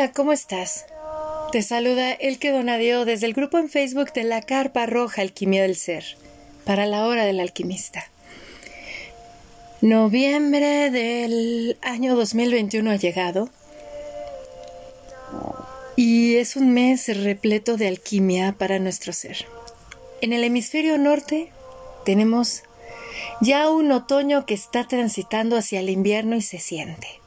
Hola, ¿cómo estás? Te saluda Elke Donadeo desde el grupo en Facebook de la Carpa Roja Alquimia del Ser, para la hora del alquimista. Noviembre del año 2021 ha llegado y es un mes repleto de alquimia para nuestro ser. En el hemisferio norte tenemos ya un otoño que está transitando hacia el invierno y se siente.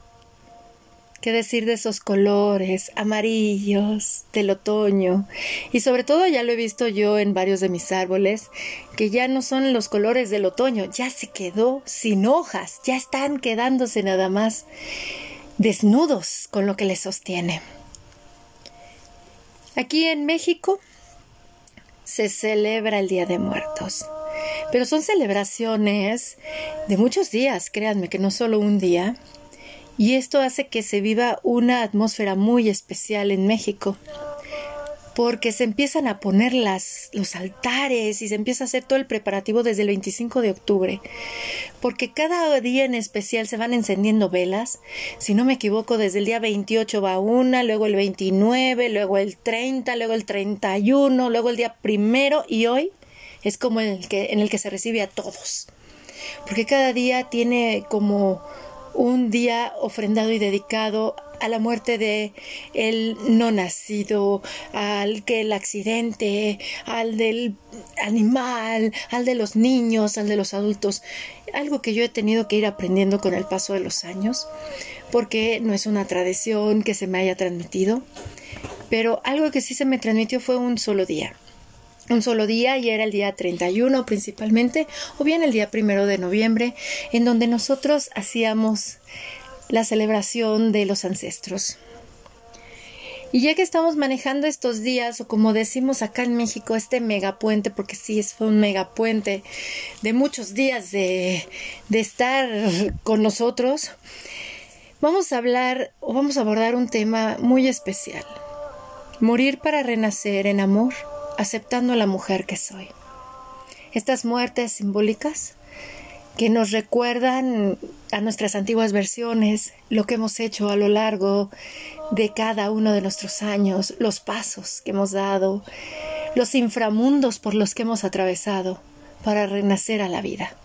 ¿Qué decir de esos colores amarillos del otoño? Y sobre todo ya lo he visto yo en varios de mis árboles, que ya no son los colores del otoño, ya se quedó sin hojas, ya están quedándose nada más desnudos con lo que les sostiene. Aquí en México se celebra el Día de Muertos. Pero son celebraciones de muchos días, créanme que no solo un día. Y esto hace que se viva una atmósfera muy especial en México porque se empiezan a poner las, los altares y se empieza a hacer todo el preparativo desde el 25 de octubre, porque cada día en especial se van encendiendo velas, si no me equivoco, desde el día 28 va una, luego el 29, luego el 30, luego el 31, luego el día primero y hoy es como el que, en el que se recibe a todos, porque cada día tiene como un día ofrendado y dedicado a la muerte de el no nacido, al que el accidente, al del animal, al de los niños, al de los adultos. Algo que yo he tenido que ir aprendiendo con el paso de los años, porque no es una tradición que se me haya transmitido, pero algo que sí se me transmitió fue un solo día un solo día y era el día 31 principalmente o bien el día primero de noviembre en donde nosotros hacíamos la celebración de los ancestros. Y ya que estamos manejando estos días, o como decimos acá en México, este megapuente, porque sí, es un megapuente de muchos días de, de estar con nosotros, vamos a hablar o vamos a abordar un tema muy especial. Morir para renacer en amor aceptando a la mujer que soy. Estas muertes simbólicas que nos recuerdan a nuestras antiguas versiones, lo que hemos hecho a lo largo de cada uno de nuestros años, los pasos que hemos dado, los inframundos por los que hemos atravesado para renacer a la vida.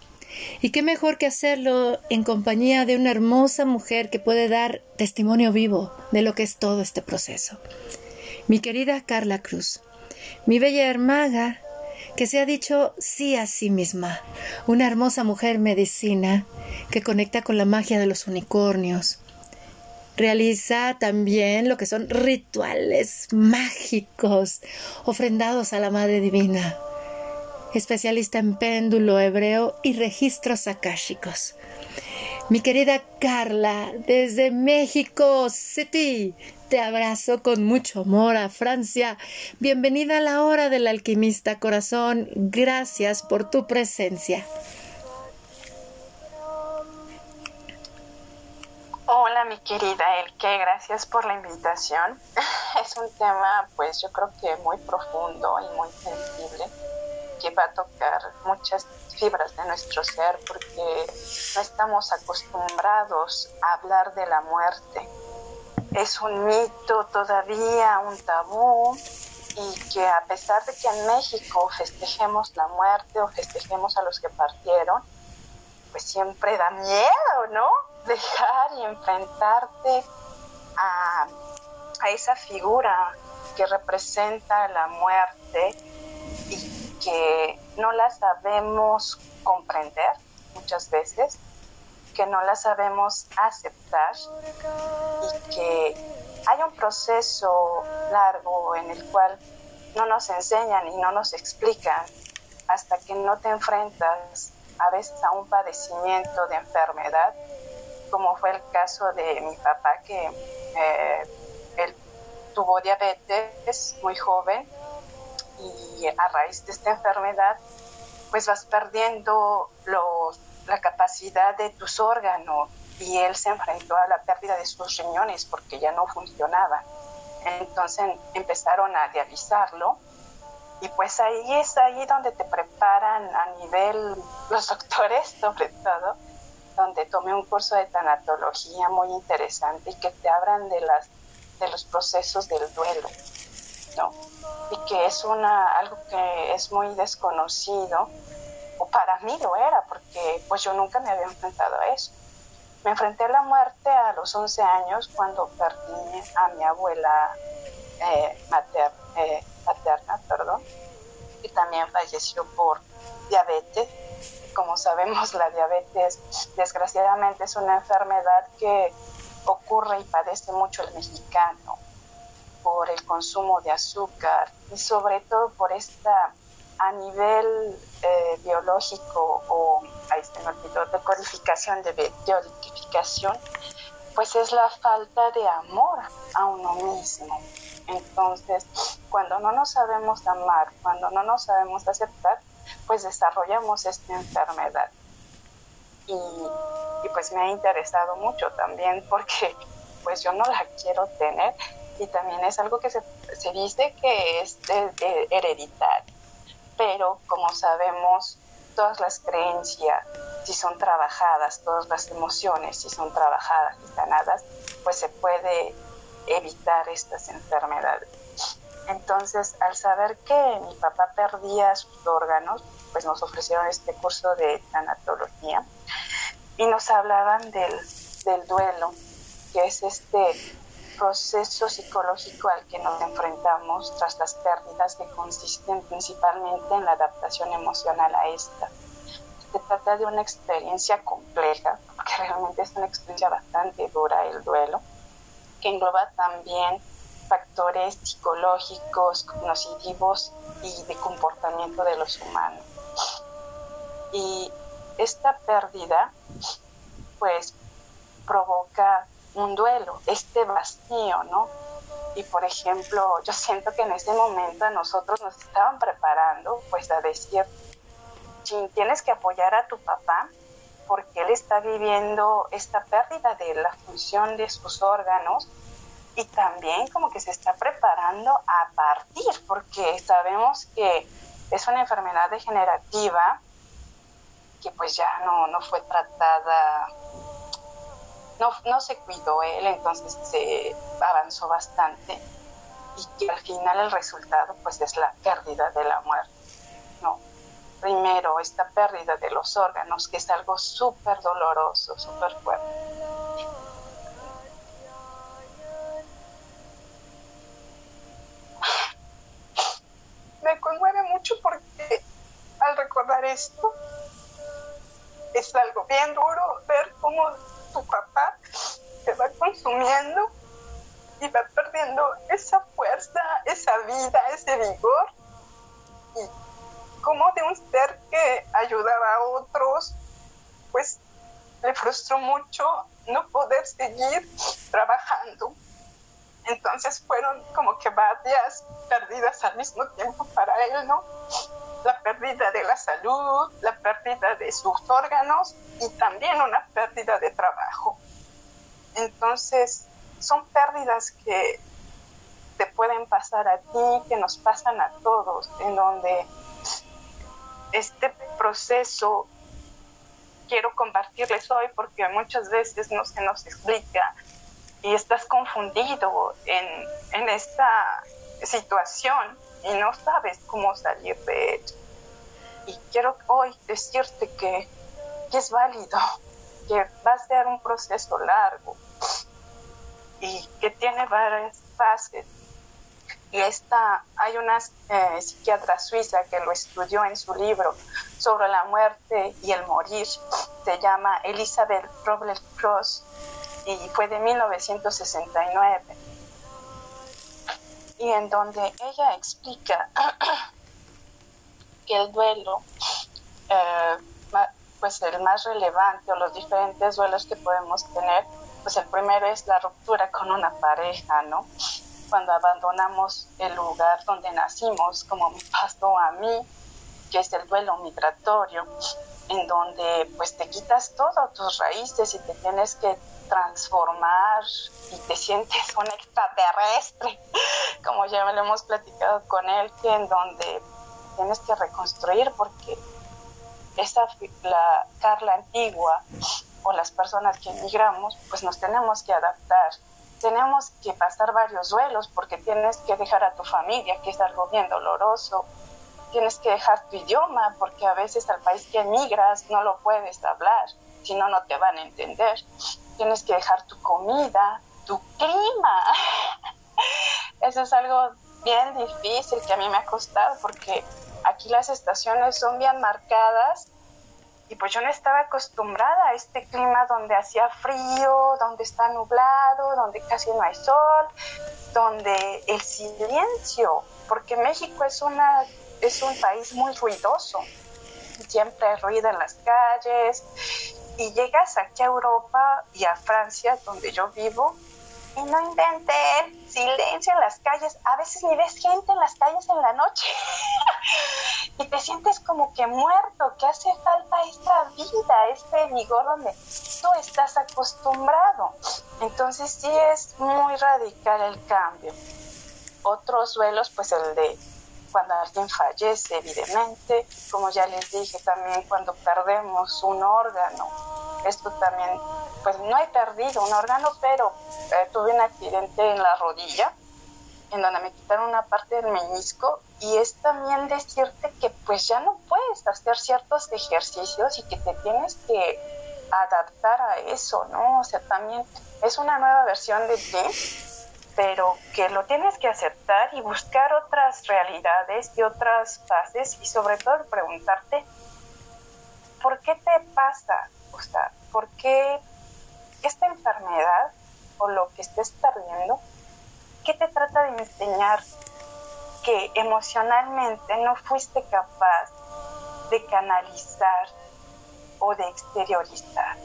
Y qué mejor que hacerlo en compañía de una hermosa mujer que puede dar testimonio vivo de lo que es todo este proceso. Mi querida Carla Cruz, mi bella hermaga, que se ha dicho sí a sí misma, una hermosa mujer medicina que conecta con la magia de los unicornios. Realiza también lo que son rituales mágicos ofrendados a la Madre Divina. Especialista en péndulo hebreo y registros akáshicos. Mi querida Carla, desde México City, te abrazo con mucho amor a Francia. Bienvenida a la hora del alquimista corazón. Gracias por tu presencia. Hola mi querida Elke, gracias por la invitación. Es un tema pues yo creo que muy profundo y muy sensible que va a tocar muchas fibras de nuestro ser porque no estamos acostumbrados a hablar de la muerte es un mito todavía, un tabú, y que a pesar de que en México festejemos la muerte o festejemos a los que partieron, pues siempre da miedo, ¿no? Dejar y enfrentarte a, a esa figura que representa la muerte y que no la sabemos comprender muchas veces que no la sabemos aceptar y que hay un proceso largo en el cual no nos enseñan y no nos explican hasta que no te enfrentas a veces a un padecimiento de enfermedad, como fue el caso de mi papá que eh, él tuvo diabetes muy joven y a raíz de esta enfermedad pues vas perdiendo los la capacidad de tus órganos y él se enfrentó a la pérdida de sus riñones porque ya no funcionaba. Entonces empezaron a dializarlo y pues ahí es ahí donde te preparan a nivel, los doctores sobre todo, donde tomé un curso de tanatología muy interesante y que te abran de las de los procesos del duelo, ¿no? Y que es una, algo que es muy desconocido, o para mí lo era, porque pues yo nunca me había enfrentado a eso. Me enfrenté a la muerte a los 11 años cuando perdí a mi abuela eh, eh, materna, perdón, y también falleció por diabetes. Como sabemos, la diabetes desgraciadamente es una enfermedad que ocurre y padece mucho el mexicano por el consumo de azúcar y sobre todo por esta a nivel eh, biológico o ahí se me de codificación, de biodificación, pues es la falta de amor a uno mismo. Entonces, cuando no nos sabemos amar, cuando no nos sabemos aceptar, pues desarrollamos esta enfermedad. Y, pues me ha interesado mucho también porque pues yo no la quiero tener y también es algo que se, dice que es hereditario pero como sabemos, todas las creencias, si son trabajadas, todas las emociones, si son trabajadas y sanadas, pues se puede evitar estas enfermedades. Entonces, al saber que mi papá perdía sus órganos, pues nos ofrecieron este curso de tanatología y nos hablaban del, del duelo, que es este proceso psicológico al que nos enfrentamos tras las pérdidas que consisten principalmente en la adaptación emocional a esta. Se trata de una experiencia compleja, porque realmente es una experiencia bastante dura el duelo, que engloba también factores psicológicos, cognitivos y de comportamiento de los humanos. Y esta pérdida, pues, provoca un duelo, este vacío, ¿no? Y por ejemplo, yo siento que en ese momento a nosotros nos estaban preparando pues a decir, tienes que apoyar a tu papá porque él está viviendo esta pérdida de la función de sus órganos y también como que se está preparando a partir porque sabemos que es una enfermedad degenerativa que pues ya no, no fue tratada no, no se cuidó él, entonces se avanzó bastante y que al final el resultado pues es la pérdida de la muerte. No, primero esta pérdida de los órganos, que es algo súper doloroso, súper fuerte. Me conmueve mucho porque al recordar esto es algo bien duro ver cómo tu papá se va consumiendo y va perdiendo esa fuerza, esa vida, ese vigor. Y como de un ser que ayudaba a otros, pues le frustró mucho no poder seguir trabajando. Entonces fueron como que varias pérdidas al mismo tiempo para él, ¿no? La pérdida de la salud, la pérdida de sus órganos y también una pérdida de trabajo. Entonces, son pérdidas que te pueden pasar a ti, que nos pasan a todos, en donde este proceso quiero compartirles hoy porque muchas veces no se nos explica y estás confundido en, en esta situación y no sabes cómo salir de ello. Y quiero hoy decirte que, es válido, que va a ser un proceso largo y que tiene varias fases. Y esta, hay una eh, psiquiatra suiza que lo estudió en su libro sobre la muerte y el morir. Se llama Elizabeth Robles-Cross y fue de 1969 y en donde ella explica que el duelo, eh, pues el más relevante o los diferentes duelos que podemos tener, pues el primero es la ruptura con una pareja, ¿no? Cuando abandonamos el lugar donde nacimos, como me pasó a mí, que es el duelo migratorio, en donde pues te quitas todo, tus raíces y te tienes que transformar y te sientes un extraterrestre, como ya lo hemos platicado con él, que en donde tienes que reconstruir porque esa la Carla antigua o las personas que emigramos, pues nos tenemos que adaptar tenemos que pasar varios duelos porque tienes que dejar a tu familia, que es algo bien doloroso. Tienes que dejar tu idioma porque a veces al país que emigras no lo puedes hablar, si no, no te van a entender. Tienes que dejar tu comida, tu clima. Eso es algo bien difícil que a mí me ha costado porque aquí las estaciones son bien marcadas y pues yo no estaba acostumbrada a este clima donde hacía frío, donde está nublado, donde casi no hay sol, donde el silencio, porque México es, una, es un país muy ruidoso, siempre hay ruido en las calles, y llegas aquí a Europa y a Francia, donde yo vivo, y no inventen silencio en las calles. A veces ni ves gente en las calles en la noche y te sientes como que muerto, que hace falta esta vida, este vigor donde tú estás acostumbrado. Entonces sí es muy radical el cambio. Otros duelos, pues el de cuando alguien fallece, evidentemente, como ya les dije también, cuando perdemos un órgano, esto también, pues no he perdido un órgano, pero eh, tuve un accidente en la rodilla, en donde me quitaron una parte del menisco, y es también decirte que pues ya no puedes hacer ciertos ejercicios y que te tienes que adaptar a eso, ¿no? O sea, también es una nueva versión de ti pero que lo tienes que aceptar y buscar otras realidades y otras fases y sobre todo preguntarte, ¿por qué te pasa? O ¿por qué esta enfermedad o lo que estés perdiendo, qué te trata de enseñar que emocionalmente no fuiste capaz de canalizar o de exteriorizar?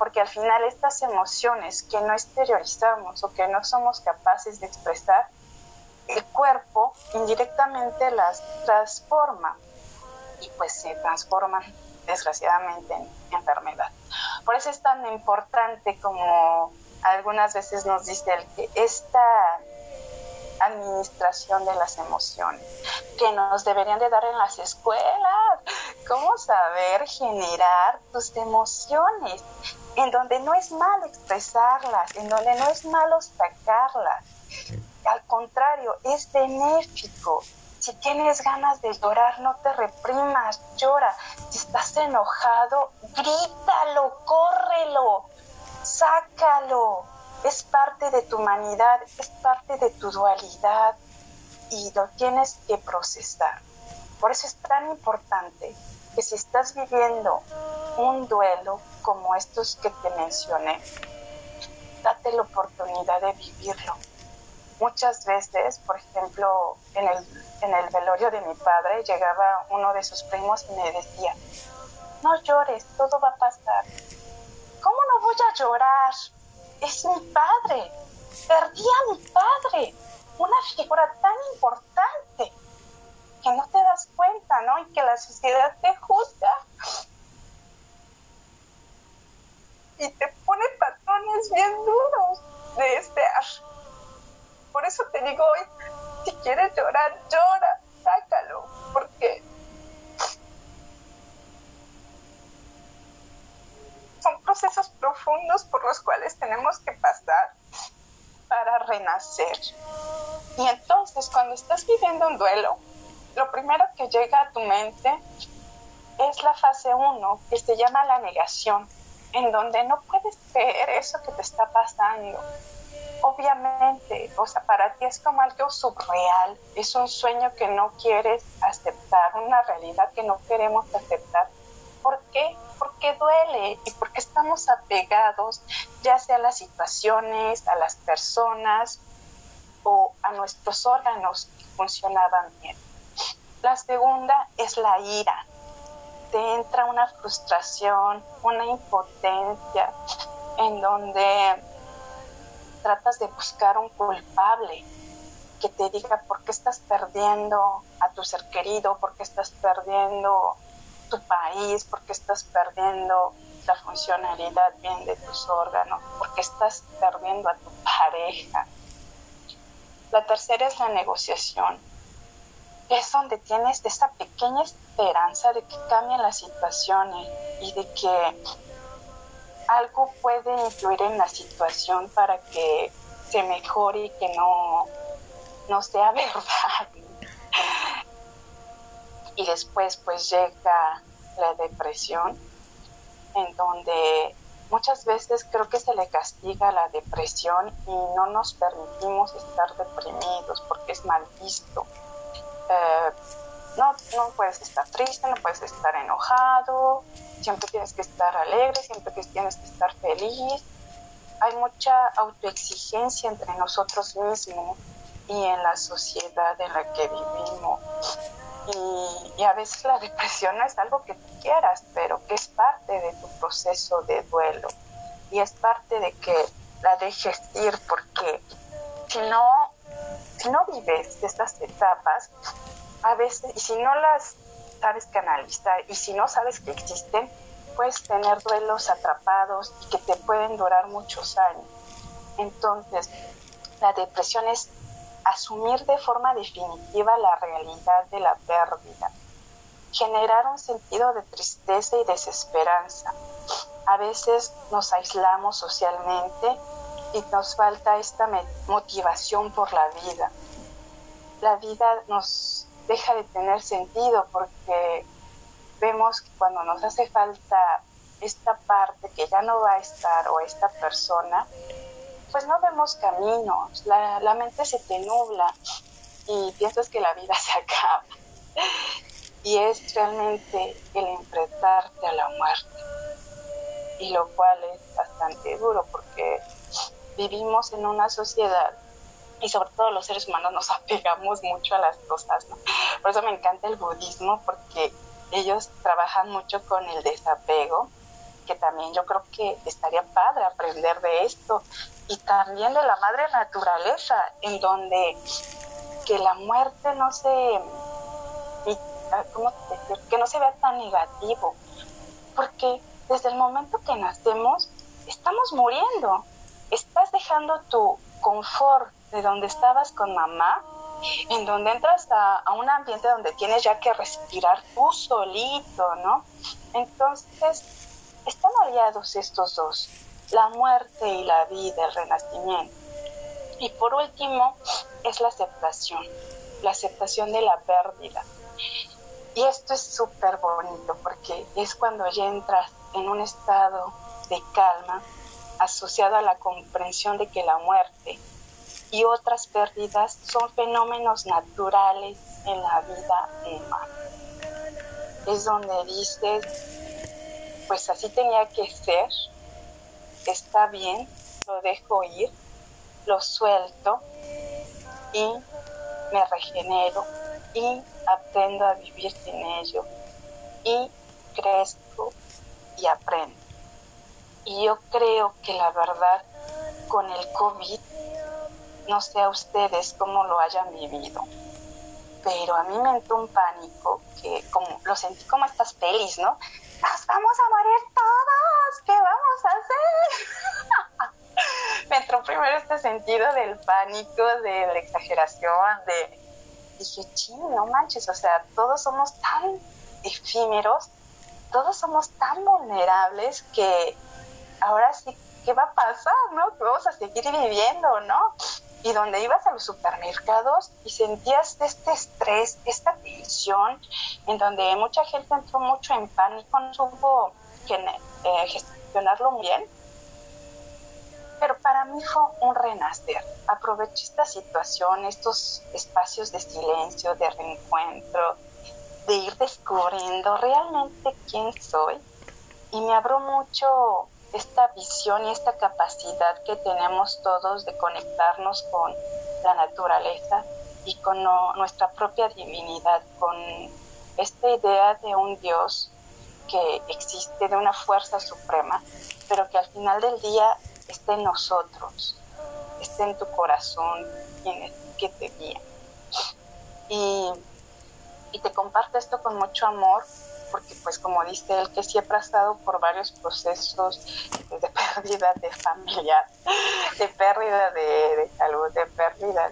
Porque al final estas emociones que no exteriorizamos o que no somos capaces de expresar, el cuerpo indirectamente las transforma y pues se transforman desgraciadamente en enfermedad. Por eso es tan importante como algunas veces nos dice el que esta administración de las emociones que nos deberían de dar en las escuelas, cómo saber generar tus emociones, en donde no es malo expresarlas, en donde no es malo sacarlas. Al contrario, es benéfico. Si tienes ganas de llorar, no te reprimas, llora. Si estás enojado, grítalo, córrelo, sácalo. Es parte de tu humanidad, es parte de tu dualidad y lo tienes que procesar. Por eso es tan importante que si estás viviendo un duelo como estos que te mencioné, date la oportunidad de vivirlo. Muchas veces, por ejemplo, en el, en el velorio de mi padre llegaba uno de sus primos y me decía, no llores, todo va a pasar. ¿Cómo no voy a llorar? Es mi padre. Perdí a mi padre, una figura tan importante que no te das cuenta, ¿no? Y que la sociedad te juzga y te pone patrones bien duros de estar. Por eso te digo hoy, si quieres llorar, llora, sácalo, porque son procesos profundos por los cuales tenemos que pasar para renacer. Y entonces cuando estás viviendo un duelo, lo primero que llega a tu mente es la fase 1, que se llama la negación, en donde no puedes creer eso que te está pasando. Obviamente, o sea, para ti es como algo subreal, es un sueño que no quieres aceptar, una realidad que no queremos aceptar. ¿Por qué? Porque duele y porque estamos apegados ya sea a las situaciones, a las personas o a nuestros órganos que funcionaban bien. La segunda es la ira. Te entra una frustración, una impotencia, en donde tratas de buscar un culpable que te diga por qué estás perdiendo a tu ser querido, por qué estás perdiendo tu país, por qué estás perdiendo la funcionalidad bien de tus órganos, por qué estás perdiendo a tu pareja. La tercera es la negociación es donde tienes esa pequeña esperanza de que cambien las situaciones y de que algo puede influir en la situación para que se mejore y que no, no sea verdad. Y después pues llega la depresión, en donde muchas veces creo que se le castiga la depresión y no nos permitimos estar deprimidos porque es mal visto. Eh, no, no puedes estar triste, no puedes estar enojado, siempre tienes que estar alegre, siempre tienes que estar feliz. Hay mucha autoexigencia entre nosotros mismos y en la sociedad en la que vivimos. Y, a veces la depresión no es algo que tú quieras, pero que es parte de tu proceso de duelo. Y es parte de que la dejes ir, porque si no, si no vives estas etapas, a veces, y si no las sabes canalizar, y si no sabes que existen, puedes tener duelos atrapados y que te pueden durar muchos años. Entonces, la depresión es asumir de forma definitiva la realidad de la pérdida, generar un sentido de tristeza y desesperanza. A veces nos aislamos socialmente y nos falta esta motivación por la vida. La vida nos deja de tener sentido porque vemos que cuando nos hace falta esta parte que ya no va a estar o esta persona, pues no vemos caminos, la, mente se te nubla y piensas que la vida se acaba. Y es realmente el enfrentarte a la muerte. Y lo cual es bastante duro porque vivimos en una sociedad y sobre todo los seres humanos nos apegamos mucho a las cosas. Por eso me encanta el budismo porque ellos trabajan mucho con el desapego que también yo creo que estaría padre aprender de esto y también de la madre naturaleza, en donde que la muerte no se, que no se vea tan negativo, porque desde el momento que nacemos estamos muriendo, estás dejando tu confort de donde estabas con mamá, en donde entras a, a, un ambiente donde tienes ya que respirar tú solito, ¿no? Entonces, están aliados estos dos, la muerte y la vida, el renacimiento. Y por último, es la aceptación, la aceptación de la pérdida. Y esto es súper bonito porque es cuando ya entras en un estado de calma asociado a la comprensión de que la muerte y otras pérdidas son fenómenos naturales en la vida humana. Es donde dices, pues así tenía que ser, está bien, lo dejo ir, lo suelto y me regenero y aprendo a vivir sin ello y crezco y aprendo. Y yo creo que la verdad con el COVID, no sé a ustedes cómo lo hayan vivido, pero a mí me entró un pánico que como lo sentí como estas pelis, ¿no? Nos vamos a morir todos, ¿qué vamos a hacer? Me entró primero este sentido del pánico, de la exageración, de... Dije, ching, no manches, o sea, todos somos tan efímeros, todos somos tan vulnerables que ahora sí, ¿qué va a pasar, no? Vamos a seguir viviendo, ¿no? Y donde ibas a los supermercados y sentías este estrés, esta tensión, en donde mucha gente entró mucho en pánico, no supo eh, gestionarlo bien. Pero para mí fue un renacer. Aproveché esta situación, estos espacios de silencio, de reencuentro, de ir descubriendo realmente quién soy. Y me abro mucho esta visión y esta capacidad que tenemos todos de conectarnos con la naturaleza y con nuestra propia divinidad, con esta idea de un Dios que existe, de una fuerza suprema, pero que al final del día esté en nosotros, esté en tu corazón, en que te guía. Y te comparto esto con mucho amor porque pues como dice él, que siempre ha estado por varios procesos de pérdida de familia, de pérdida de, salud, de pérdida,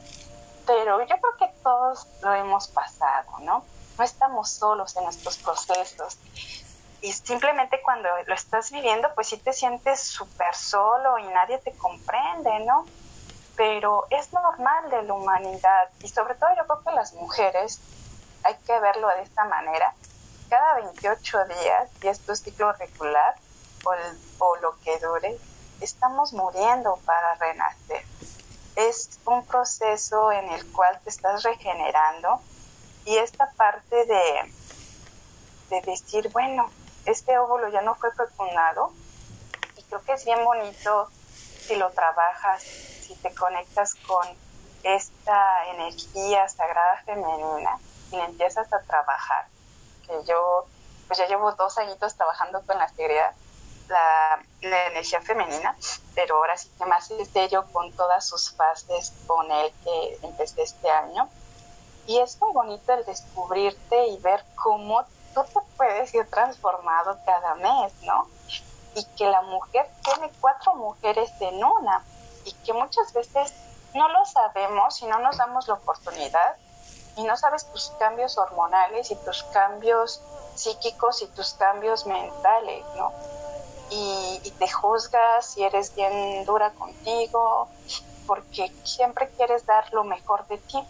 pero yo creo que todos lo hemos pasado, ¿no? No estamos solos en estos procesos. Y simplemente cuando lo estás viviendo, pues sí te sientes súper solo y nadie te comprende, ¿no? pero es normal de la humanidad y sobre todo yo creo que las mujeres hay que verlo de esta manera. Cada 28 días, y es ciclo regular o, lo que dure, estamos muriendo para renacer. Es un proceso en el cual te estás regenerando y esta parte de, de decir, bueno, este óvulo ya no fue fecundado y creo que es bien bonito si lo trabajas, si te conectas con esta energía sagrada femenina y empiezas a trabajar. Que yo, pues ya llevo dos añitos trabajando con la la, la, energía femenina, pero ahora sí que más es yo con todas sus fases con él que empecé este año. Y es muy bonito el descubrirte y ver cómo tú te puedes ir transformado cada mes, ¿no? Y que la mujer tiene cuatro mujeres en una y que muchas veces no lo sabemos y no nos damos la oportunidad y no sabes tus cambios hormonales y tus cambios psíquicos y tus cambios mentales, ¿no? Y, te juzgas y eres bien dura contigo porque siempre quieres dar lo mejor de ti,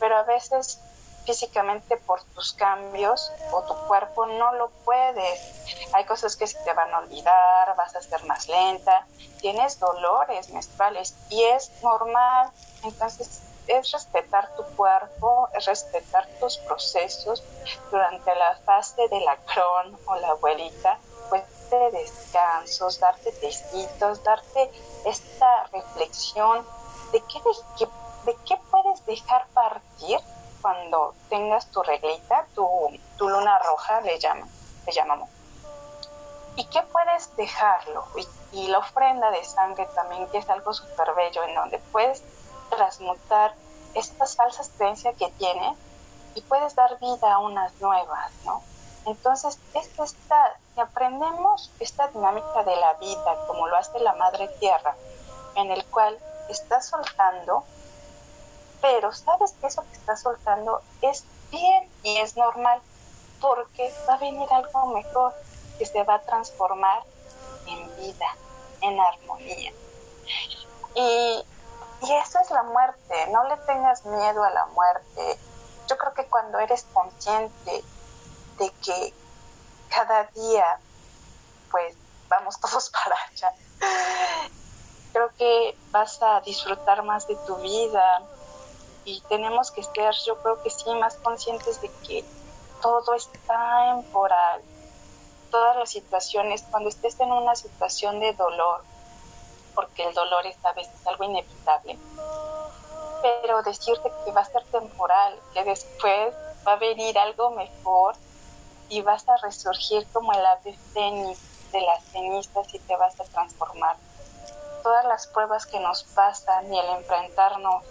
pero a veces físicamente por tus cambios o tu cuerpo no lo puedes. Hay cosas que se te van a olvidar, vas a ser más lenta, tienes dolores menstruales y es normal. Entonces es respetar tu cuerpo, es respetar tus procesos durante la fase de la cron o la abuelita, pues de descansos, darte tecitos, darte esta reflexión de qué, de, de qué puedes dejar partir cuando tengas tu reglita, tu, tu luna roja, le, llama, le llamamos. ¿Y qué puedes dejarlo? Y, y, la ofrenda de sangre también, que es algo súper bello, en donde puedes transmutar estas falsas creencias que tiene y puedes dar vida a unas nuevas, ¿no? Entonces, es esta, si aprendemos esta dinámica de la vida, como lo hace la Madre Tierra, en el cual está soltando pero sabes que eso que estás soltando es bien y es normal porque va a venir algo mejor que se va a transformar en vida, en armonía. Y, y eso es la muerte, no le tengas miedo a la muerte. Yo creo que cuando eres consciente de que cada día, pues vamos todos para allá, creo que vas a disfrutar más de tu vida, y tenemos que ser, yo creo que sí, más conscientes de que todo está temporal. Todas las situaciones, cuando estés en una situación de dolor, porque el dolor es a veces algo inevitable, pero decirte que va a ser temporal, que después va a venir algo mejor y vas a resurgir como el ave fénix de las cenizas y te vas a transformar. Todas las pruebas que nos pasan y el enfrentarnos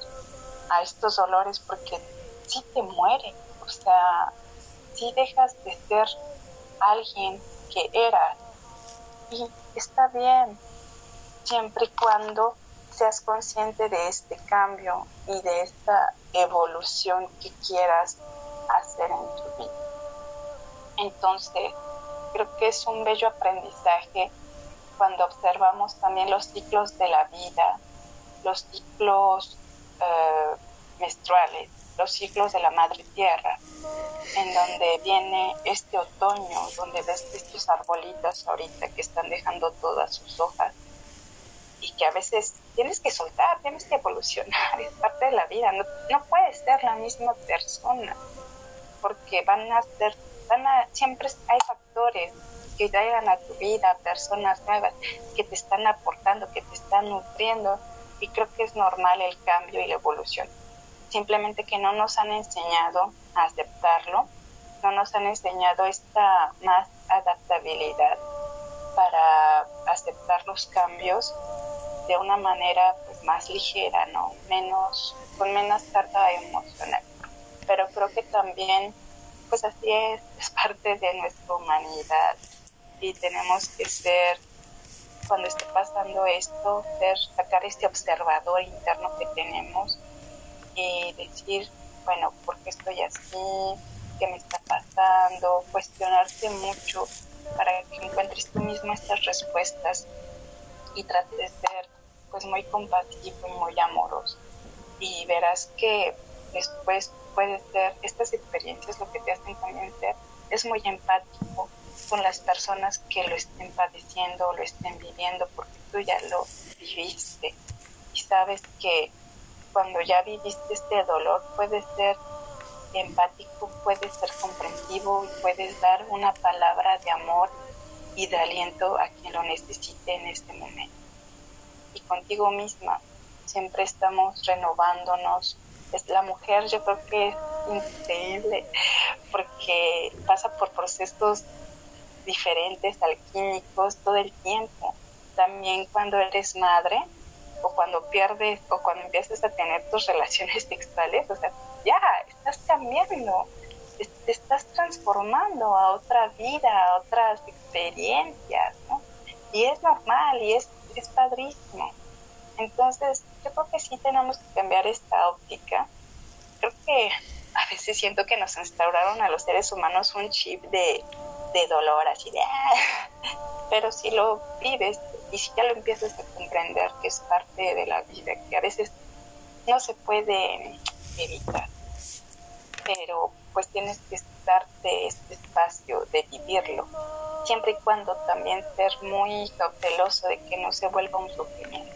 a estos dolores porque si te muere, o sea, si dejas de ser alguien que eras y está bien siempre y cuando seas consciente de este cambio y de esta evolución que quieras hacer en tu vida. Entonces, creo que es un bello aprendizaje cuando observamos también los ciclos de la vida, los ciclos eh, menstruales, los ciclos de la madre tierra, en donde viene este otoño, donde ves estos arbolitos ahorita que están dejando todas sus hojas y que a veces tienes que soltar, tienes que evolucionar, es parte de la vida, no, no puedes ser la misma persona, porque van a ser, van a, siempre hay factores que llegan a tu vida, personas nuevas que te están aportando, que te están nutriendo, y creo que es normal el cambio y la evolución. Simplemente que no nos han enseñado a aceptarlo, no nos han enseñado esta más adaptabilidad para aceptar los cambios de una manera pues, más ligera, ¿no? Menos, con menos carga emocional. Pero creo que también, pues así es, es parte de nuestra humanidad y tenemos que ser cuando esté pasando esto, ser, sacar este observador interno que tenemos y decir, bueno, ¿por qué estoy así? ¿Qué me está pasando? Cuestionarte mucho para que encuentres tú mismo estas respuestas y trates de ser pues muy compasivo y muy amoroso. Y verás que después puede ser, estas experiencias lo que te hacen también ser, es muy empático con las personas que lo estén padeciendo o lo estén viviendo, porque tú ya lo viviste y sabes que cuando ya viviste este dolor puedes ser empático, puedes ser comprensivo y puedes dar una palabra de amor y de aliento a quien lo necesite en este momento. Y contigo misma, siempre estamos renovándonos. Es la mujer, yo creo que es increíble porque pasa por procesos diferentes, alquímicos, todo el tiempo. También cuando eres madre o cuando pierdes o cuando empiezas a tener tus relaciones sexuales, o sea, ya estás cambiando, te estás transformando a otra vida, a otras experiencias, ¿no? Y es normal y es, es padrísimo. Entonces, yo creo que sí tenemos que cambiar esta óptica. Creo que a veces siento que nos instauraron a los seres humanos un chip de, de dolor, así de... Ah", pero si lo vives y si ya lo empiezas a comprender que es parte de la vida, que a veces no se puede evitar, pero pues tienes que darte este espacio de vivirlo, siempre y cuando también ser muy cauteloso de que no se vuelva un sufrimiento,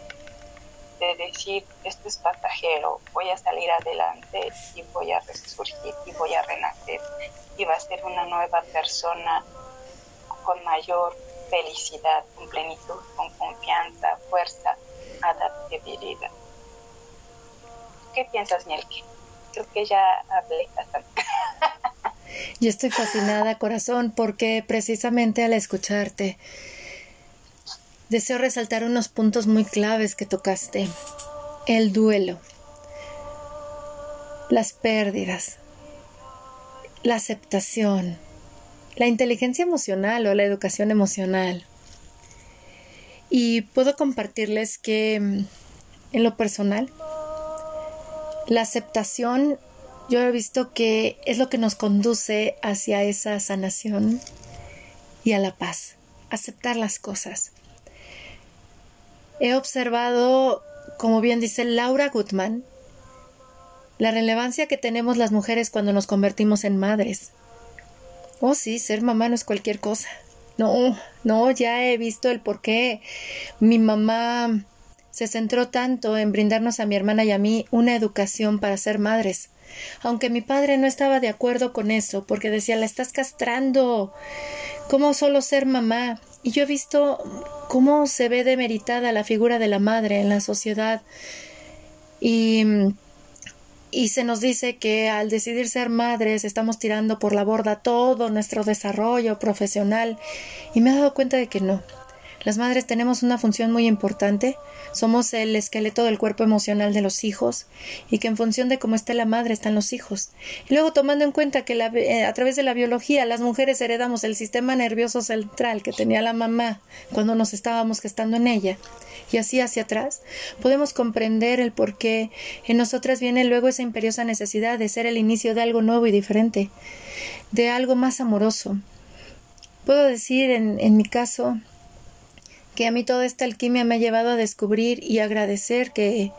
de decir, esto es pasajero, voy a salir adelante y voy a resurgir y voy a renacer y va a ser una nueva persona con mayor felicidad, con plenitud, con confianza, fuerza, adaptabilidad. ¿Qué piensas, Mielke? Creo que ya hablé bastante. Yo estoy fascinada, corazón, porque precisamente al escucharte deseo resaltar unos puntos muy claves que tocaste. El duelo, las pérdidas, la aceptación, la inteligencia emocional o la educación emocional. Y puedo compartirles que mm, en lo personal, la aceptación yo he visto que es lo que nos conduce hacia esa sanación y a la paz, aceptar las cosas. He observado, como bien dice Laura Gutman, la relevancia que tenemos las mujeres cuando nos convertimos en madres. Oh, sí, ser mamá no es cualquier cosa. No, no, ya he visto el por qué mi mamá se centró tanto en brindarnos a mi hermana y a mí una educación para ser madres. Aunque mi padre no estaba de acuerdo con eso, porque decía, la estás castrando. ¿Cómo solo ser mamá? Y yo he visto cómo se ve demeritada la figura de la madre en la sociedad. Y y se nos dice que al decidir ser madres estamos tirando por la borda todo nuestro desarrollo profesional y me he dado cuenta de que no. Las madres tenemos una función muy importante, somos el esqueleto del cuerpo emocional de los hijos y que en función de cómo esté la madre están los hijos. Y luego tomando en cuenta que eh, a través de la biología las mujeres heredamos el sistema nervioso central que tenía la mamá cuando nos estábamos gestando en ella y así hacia atrás, podemos comprender el por qué en nosotras viene luego esa imperiosa necesidad de ser el inicio de algo nuevo y diferente, de algo más amoroso. Puedo decir en mi caso que a mí toda esta alquimia me ha llevado a descubrir y agradecer que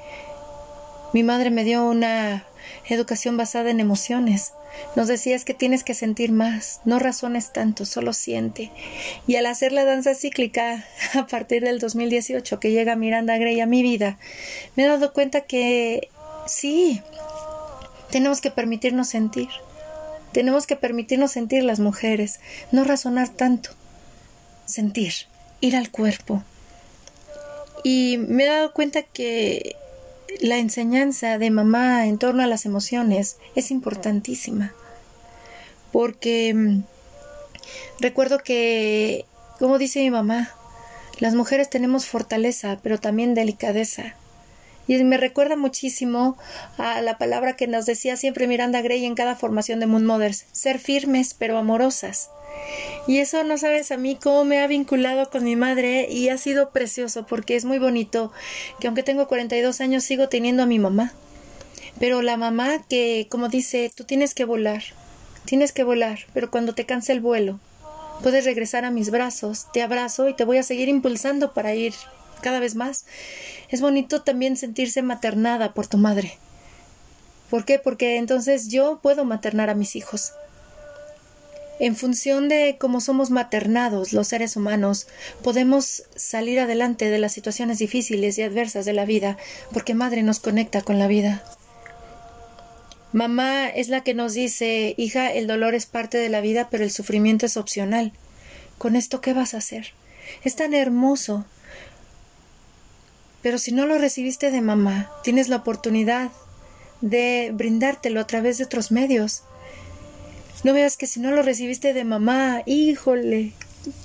mi madre me dio una educación basada en emociones, nos decías que tienes que sentir más, no razones tanto, solo siente. Y al hacer la danza cíclica a partir del 2018 que llega Miranda Gray a mi vida, me he dado cuenta que sí, tenemos que permitirnos sentir. Tenemos que permitirnos sentir las mujeres, no razonar tanto. Sentir, ir al cuerpo. Y me he dado cuenta que la enseñanza de mamá en torno a las emociones es importantísima. Porque mm, recuerdo que, como dice mi mamá, las mujeres tenemos fortaleza, pero también delicadeza. Y me recuerda muchísimo a la palabra que nos decía siempre Miranda Gray en cada formación de Moon Mothers, ser firmes pero amorosas. Y eso no sabes a mí cómo me ha vinculado con mi madre y ha sido precioso porque es muy bonito que aunque tengo 42 años sigo teniendo a mi mamá. Pero la mamá que, como dice, tú tienes que volar, tienes que volar, pero cuando te canse el vuelo, puedes regresar a mis brazos, te abrazo y te voy a seguir impulsando para ir cada vez más. Es bonito también sentirse maternada por tu madre. ¿Por qué? Porque entonces yo puedo maternar a mis hijos. En función de cómo somos maternados los seres humanos, podemos salir adelante de las situaciones difíciles y adversas de la vida, porque madre nos conecta con la vida. Mamá es la que nos dice, hija, el dolor es parte de la vida, pero el sufrimiento es opcional. ¿Con esto qué vas a hacer? Es tan hermoso. Pero si no lo recibiste de mamá, tienes la oportunidad de brindártelo a través de otros medios. No veas que si no lo recibiste de mamá, híjole,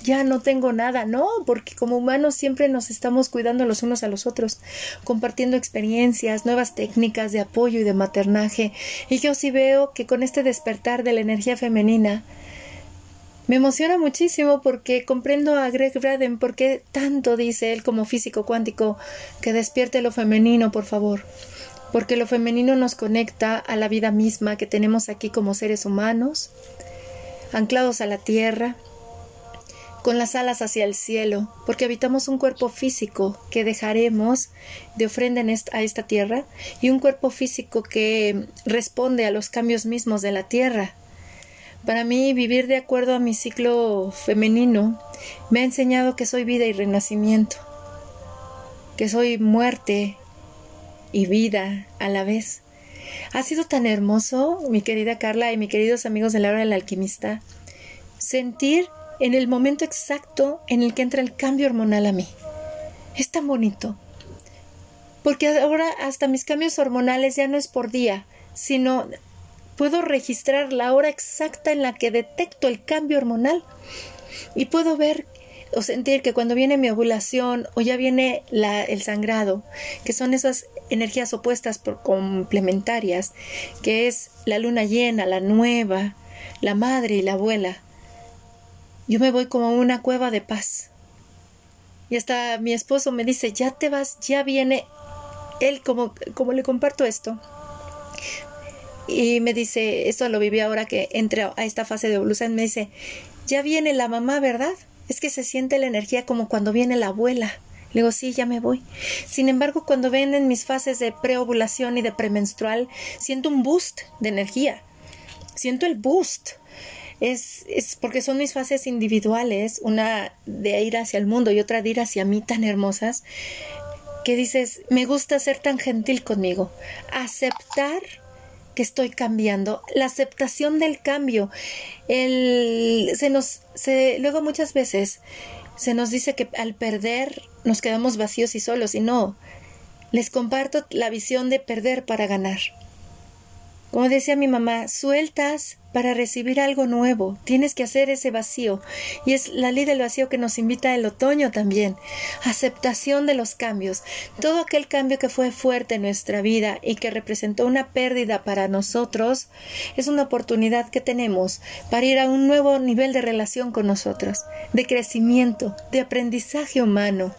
ya no tengo nada, no, porque como humanos siempre nos estamos cuidando los unos a los otros, compartiendo experiencias, nuevas técnicas de apoyo y de maternaje. Y yo sí veo que con este despertar de la energía femenina, me emociona muchísimo porque comprendo a Greg Braden porque tanto dice él como físico cuántico que despierte lo femenino, por favor porque lo femenino nos conecta a la vida misma que tenemos aquí como seres humanos, anclados a la tierra, con las alas hacia el cielo, porque habitamos un cuerpo físico que dejaremos de ofrenda a esta tierra y un cuerpo físico que responde a los cambios mismos de la tierra. Para mí, vivir de acuerdo a mi ciclo femenino me ha enseñado que soy vida y renacimiento, que soy muerte y vida a la vez. Ha sido tan hermoso, mi querida Carla y mis queridos amigos de la hora del alquimista, sentir en el momento exacto en el que entra el cambio hormonal a mí. Es tan bonito. Porque ahora hasta mis cambios hormonales ya no es por día, sino puedo registrar la hora exacta en la que detecto el cambio hormonal y puedo ver o sentir que cuando viene mi ovulación o ya viene la, el sangrado, que son esas energías opuestas por complementarias, que es la luna llena, la nueva, la madre y la abuela, yo me voy como a una cueva de paz. Y hasta mi esposo me dice, ya te vas, ya viene. Él, como, como le comparto esto, y me dice, esto lo viví ahora que entré a esta fase de evolución, me dice, ya viene la mamá, ¿verdad? Es que se siente la energía como cuando viene la abuela. Le digo, sí, ya me voy. Sin embargo, cuando ven en mis fases de preovulación y de premenstrual, siento un boost de energía. Siento el boost. Es, es, porque son mis fases individuales, una de ir hacia el mundo y otra de ir hacia mí tan hermosas, que dices, me gusta ser tan gentil conmigo. Aceptar que estoy cambiando, la aceptación del cambio. El, se nos, se, luego muchas veces se nos dice que al perder nos quedamos vacíos y solos, y no. Les comparto la visión de perder para ganar. Como decía mi mamá, sueltas para recibir algo nuevo. Tienes que hacer ese vacío. Y es la ley del vacío que nos invita el otoño también. Aceptación de los cambios. Todo aquel cambio que fue fuerte en nuestra vida y que representó una pérdida para nosotros es una oportunidad que tenemos para ir a un nuevo nivel de relación con nosotros, de crecimiento, de aprendizaje humano.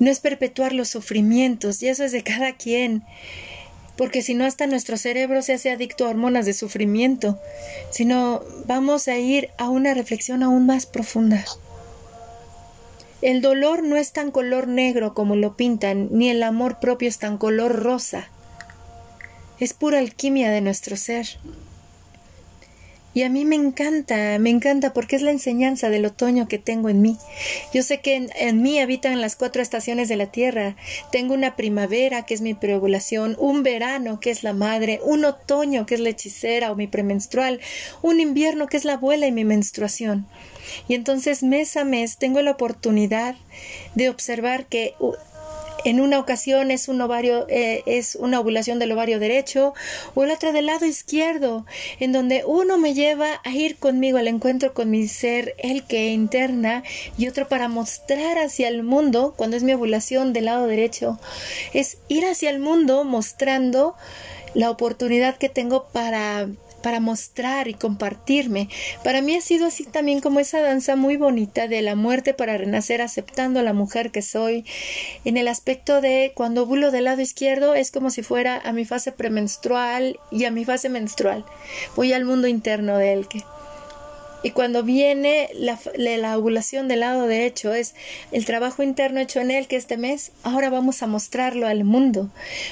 No es perpetuar los sufrimientos, y eso es de cada quien porque si no hasta nuestro cerebro se hace adicto a hormonas de sufrimiento, sino vamos a ir a una reflexión aún más profunda. El dolor no es tan color negro como lo pintan, ni el amor propio es tan color rosa. Es pura alquimia de nuestro ser. Y a mí me encanta, me encanta porque es la enseñanza del otoño que tengo en mí. Yo sé que en, mí habitan las cuatro estaciones de la tierra. Tengo una primavera que es mi preovulación, un verano que es la madre, un otoño que es la hechicera o mi premenstrual, un invierno que es la abuela y mi menstruación. Y entonces mes a mes tengo la oportunidad de observar que en una ocasión es un ovario, eh, es una ovulación del ovario derecho, o el otro del lado izquierdo, en donde uno me lleva a ir conmigo al encuentro con mi ser, el que interna, y otro para mostrar hacia el mundo, cuando es mi ovulación del lado derecho, es ir hacia el mundo mostrando la oportunidad que tengo para para mostrar y compartirme. Para mí ha sido así también como esa danza muy bonita de la muerte para renacer aceptando a la mujer que soy. En el aspecto de cuando ovulo del lado izquierdo es como si fuera a mi fase premenstrual y a mi fase menstrual. Voy al mundo interno de él que Y cuando viene la, la, ovulación del lado derecho, es el trabajo interno hecho en él que este mes, ahora vamos a mostrarlo al mundo.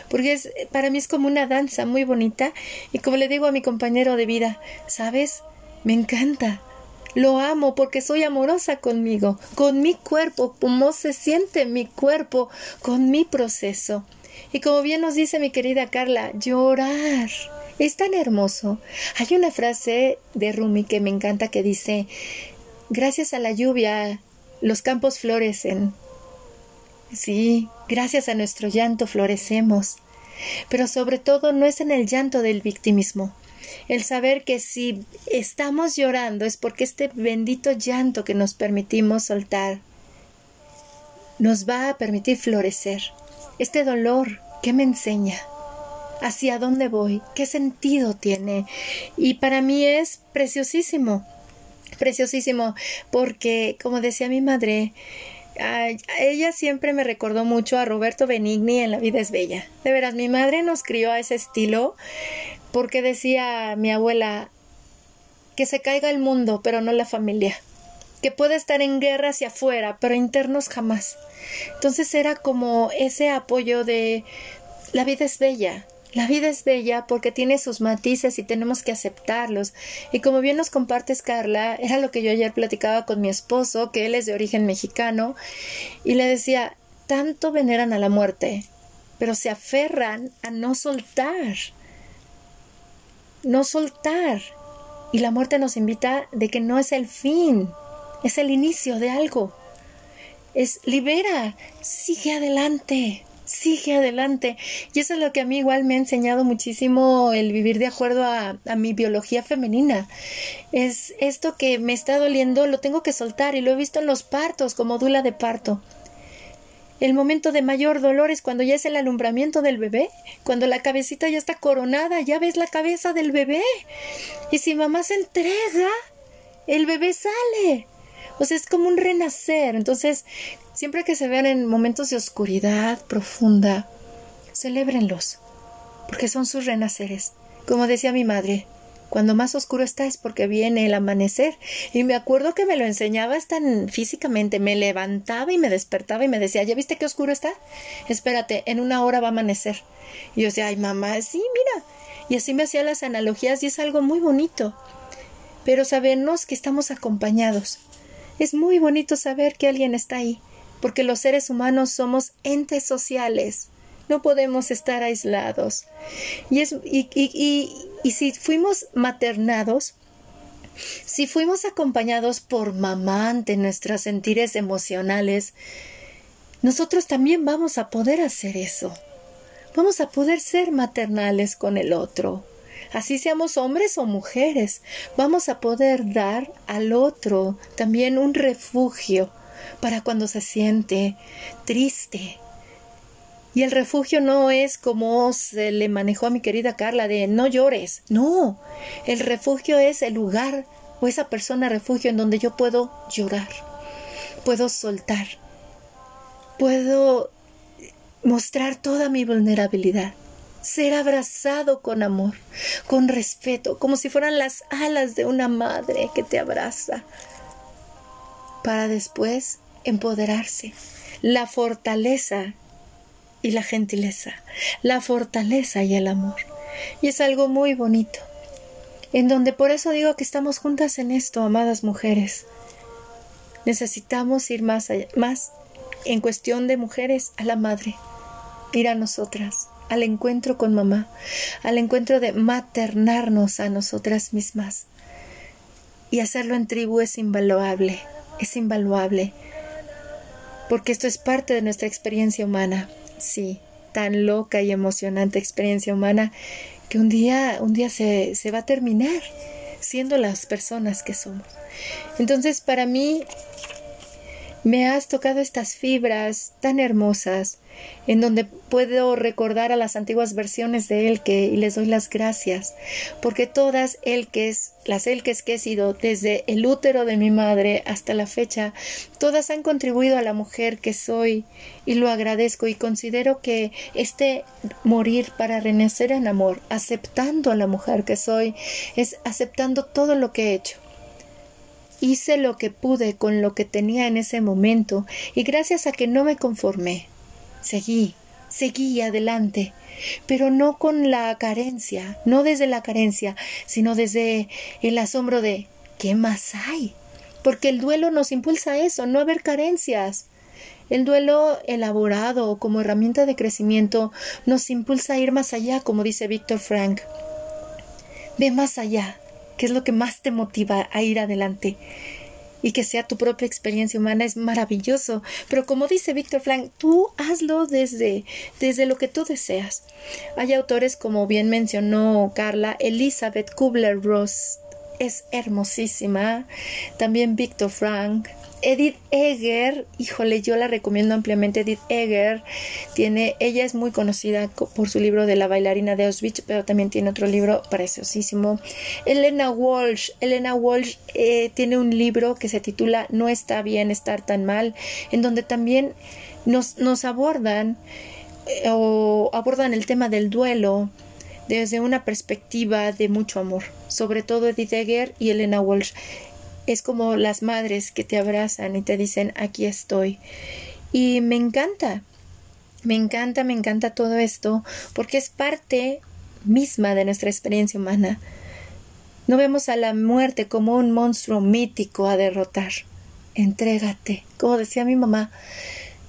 Porque es, para mí es como una danza muy bonita. Y como le digo a mi compañero de vida, ¿sabes? Me encanta. Lo amo porque soy amorosa conmigo, con mi cuerpo, cómo se siente mi cuerpo, con mi proceso. Y como bien nos dice mi querida Carla, llorar es tan hermoso. Hay una frase de Rumi que me encanta que dice, gracias a la lluvia los campos florecen. Sí, gracias a nuestro llanto florecemos. Pero sobre todo no es en el llanto del victimismo. El saber que si estamos llorando es porque este bendito llanto que nos permitimos soltar nos va a permitir florecer. Este dolor, ¿qué me enseña? Hacia dónde voy, qué sentido tiene. Y para mí es preciosísimo, preciosísimo, porque como decía mi madre, ella siempre me recordó mucho a Roberto Benigni en La vida es bella. De veras, mi madre nos crió a ese estilo porque decía mi abuela que se caiga el mundo, pero no la familia. Que puede estar en guerra hacia afuera, pero internos jamás. Entonces era como ese apoyo de la vida es bella, la vida es bella porque tiene sus matices y tenemos que aceptarlos. Y como bien nos compartes, Carla, era lo que yo ayer platicaba con mi esposo, que él es de origen mexicano, y le decía, tanto veneran a la muerte, pero se aferran a no soltar. No soltar. Y la muerte nos invita de que no es el fin, es el inicio de algo. Es libera, sigue adelante sigue adelante. Y eso es lo que a mí igual me ha enseñado muchísimo el vivir de acuerdo a, mi biología femenina. Es esto que me está doliendo, lo tengo que soltar y lo he visto en los partos como dula de parto. El momento de mayor dolor es cuando ya es el alumbramiento del bebé, cuando la cabecita ya está coronada, ya ves la cabeza del bebé. Y si mamá se entrega, el bebé sale. O sea, es como un renacer. Entonces, Siempre que se vean en momentos de oscuridad profunda, celébrenlos, porque son sus renaceres. Como decía mi madre, cuando más oscuro está es porque viene el amanecer. Y me acuerdo que me lo enseñaba tan físicamente. Me levantaba y me despertaba y me decía, ¿ya viste qué oscuro está? Espérate, en una hora va a amanecer. Y yo decía, ay mamá, sí, mira. Y así me hacía las analogías y es algo muy bonito. Pero sabernos que estamos acompañados. Es muy bonito saber que alguien está ahí porque los seres humanos somos entes sociales. No podemos estar aislados. Y, si fuimos maternados, si fuimos acompañados por mamá ante nuestros sentires emocionales, nosotros también vamos a poder hacer eso. Vamos a poder ser maternales con el otro. Así seamos hombres o mujeres, vamos a poder dar al otro también un refugio, para cuando se siente triste. Y el refugio no es como se le manejó a mi querida Carla de no llores. No, el refugio es el lugar o esa persona refugio en donde yo puedo llorar, puedo soltar, puedo mostrar toda mi vulnerabilidad, ser abrazado con amor, con respeto, como si fueran las alas de una madre que te abraza, para después empoderarse, la fortaleza y la gentileza, la fortaleza y el amor. Y es algo muy bonito, en donde por eso digo que estamos juntas en esto, amadas mujeres. Necesitamos ir más allá, más en cuestión de mujeres a la madre, ir a nosotras, al encuentro con mamá, al encuentro de maternarnos a nosotras mismas. Y hacerlo en tribu es invaluable, es invaluable porque esto es parte de nuestra experiencia humana, sí, tan loca y emocionante experiencia humana que un día, un día se, se va a terminar siendo las personas que somos. Entonces, para mí, me has tocado estas fibras tan hermosas en donde puedo recordar a las antiguas versiones de Elke y les doy las gracias, porque todas Elkes, las Elkes que he sido desde el útero de mi madre hasta la fecha, todas han contribuido a la mujer que soy y lo agradezco y considero que este morir para renacer en amor, aceptando a la mujer que soy, es aceptando todo lo que he hecho hice lo que pude con lo que tenía en ese momento y gracias a que no me conformé, seguí, seguí adelante, pero no con la carencia, no desde la carencia, sino desde el asombro de ¿qué más hay? Porque el duelo nos impulsa a eso, no a ver carencias. El duelo elaborado como herramienta de crecimiento nos impulsa a ir más allá, como dice Víctor Frank. Ve más allá, que es lo que más te motiva a ir adelante. Y que sea tu propia experiencia humana es maravilloso. Pero como dice Víctor Frank, tú hazlo desde, desde lo que tú deseas. Hay autores, como bien mencionó Carla, Elizabeth Kubler-Ross es hermosísima. También Víctor Frank, Edith Egger, híjole, yo la recomiendo ampliamente. Edith Egger tiene, ella es muy conocida por su libro de la bailarina de Auschwitz, pero también tiene otro libro preciosísimo. Elena Walsh, Elena Walsh eh, tiene un libro que se titula No está bien estar tan mal, en donde también nos, nos abordan eh, o abordan el tema del duelo desde una perspectiva de mucho amor, sobre todo Edith Egger y Elena Walsh es como las madres que te abrazan y te dicen aquí estoy. Y me encanta, me encanta, me encanta todo esto porque es parte misma de nuestra experiencia humana. No vemos a la muerte como un monstruo mítico a derrotar. Entrégate, como decía mi mamá,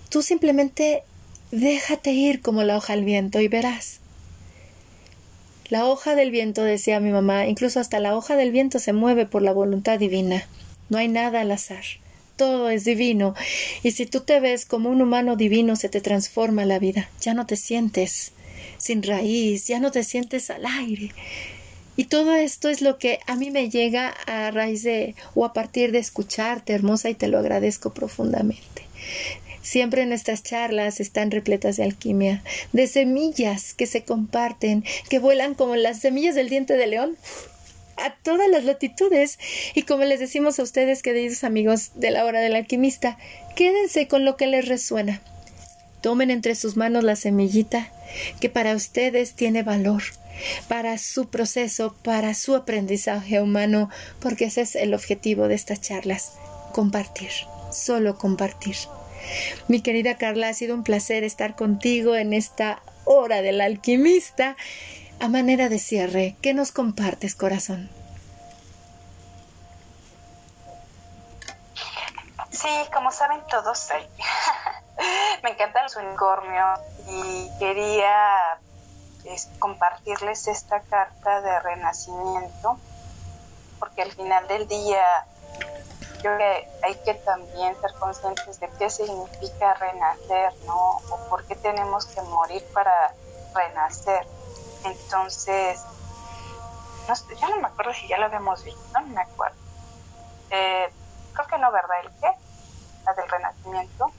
tú simplemente déjate ir como la hoja al viento y verás. La hoja del viento, decía mi mamá, incluso hasta la hoja del viento se mueve por la voluntad divina. No hay nada al azar. Todo es divino. Y si tú te ves como un humano divino, se te transforma la vida. Ya no te sientes sin raíz, ya no te sientes al aire. Y todo esto es lo que a mí me llega a raíz de o a partir de escucharte, hermosa, y te lo agradezco profundamente. Siempre nuestras charlas están repletas de alquimia, de semillas que se comparten, que vuelan como las semillas del diente de león a todas las latitudes. Y como les decimos a ustedes, queridos amigos de la hora del alquimista, quédense con lo que les resuena. Tomen entre sus manos la semillita que para ustedes tiene valor, para su proceso, para su aprendizaje humano, porque ese es el objetivo de estas charlas, compartir, solo compartir. Mi querida Carla, ha sido un placer estar contigo en esta hora del alquimista. A manera de cierre, ¿qué nos compartes, corazón? Sí, como saben todos, me encantan los unicornios y quería compartirles esta carta de renacimiento porque al final del día creo que hay que también ser conscientes de qué significa renacer, ¿no? O por qué tenemos que morir para renacer. Entonces, no, yo no me acuerdo si ya lo habíamos visto, no me acuerdo. Eh, creo que no, ¿verdad? ¿El qué? La del renacimiento.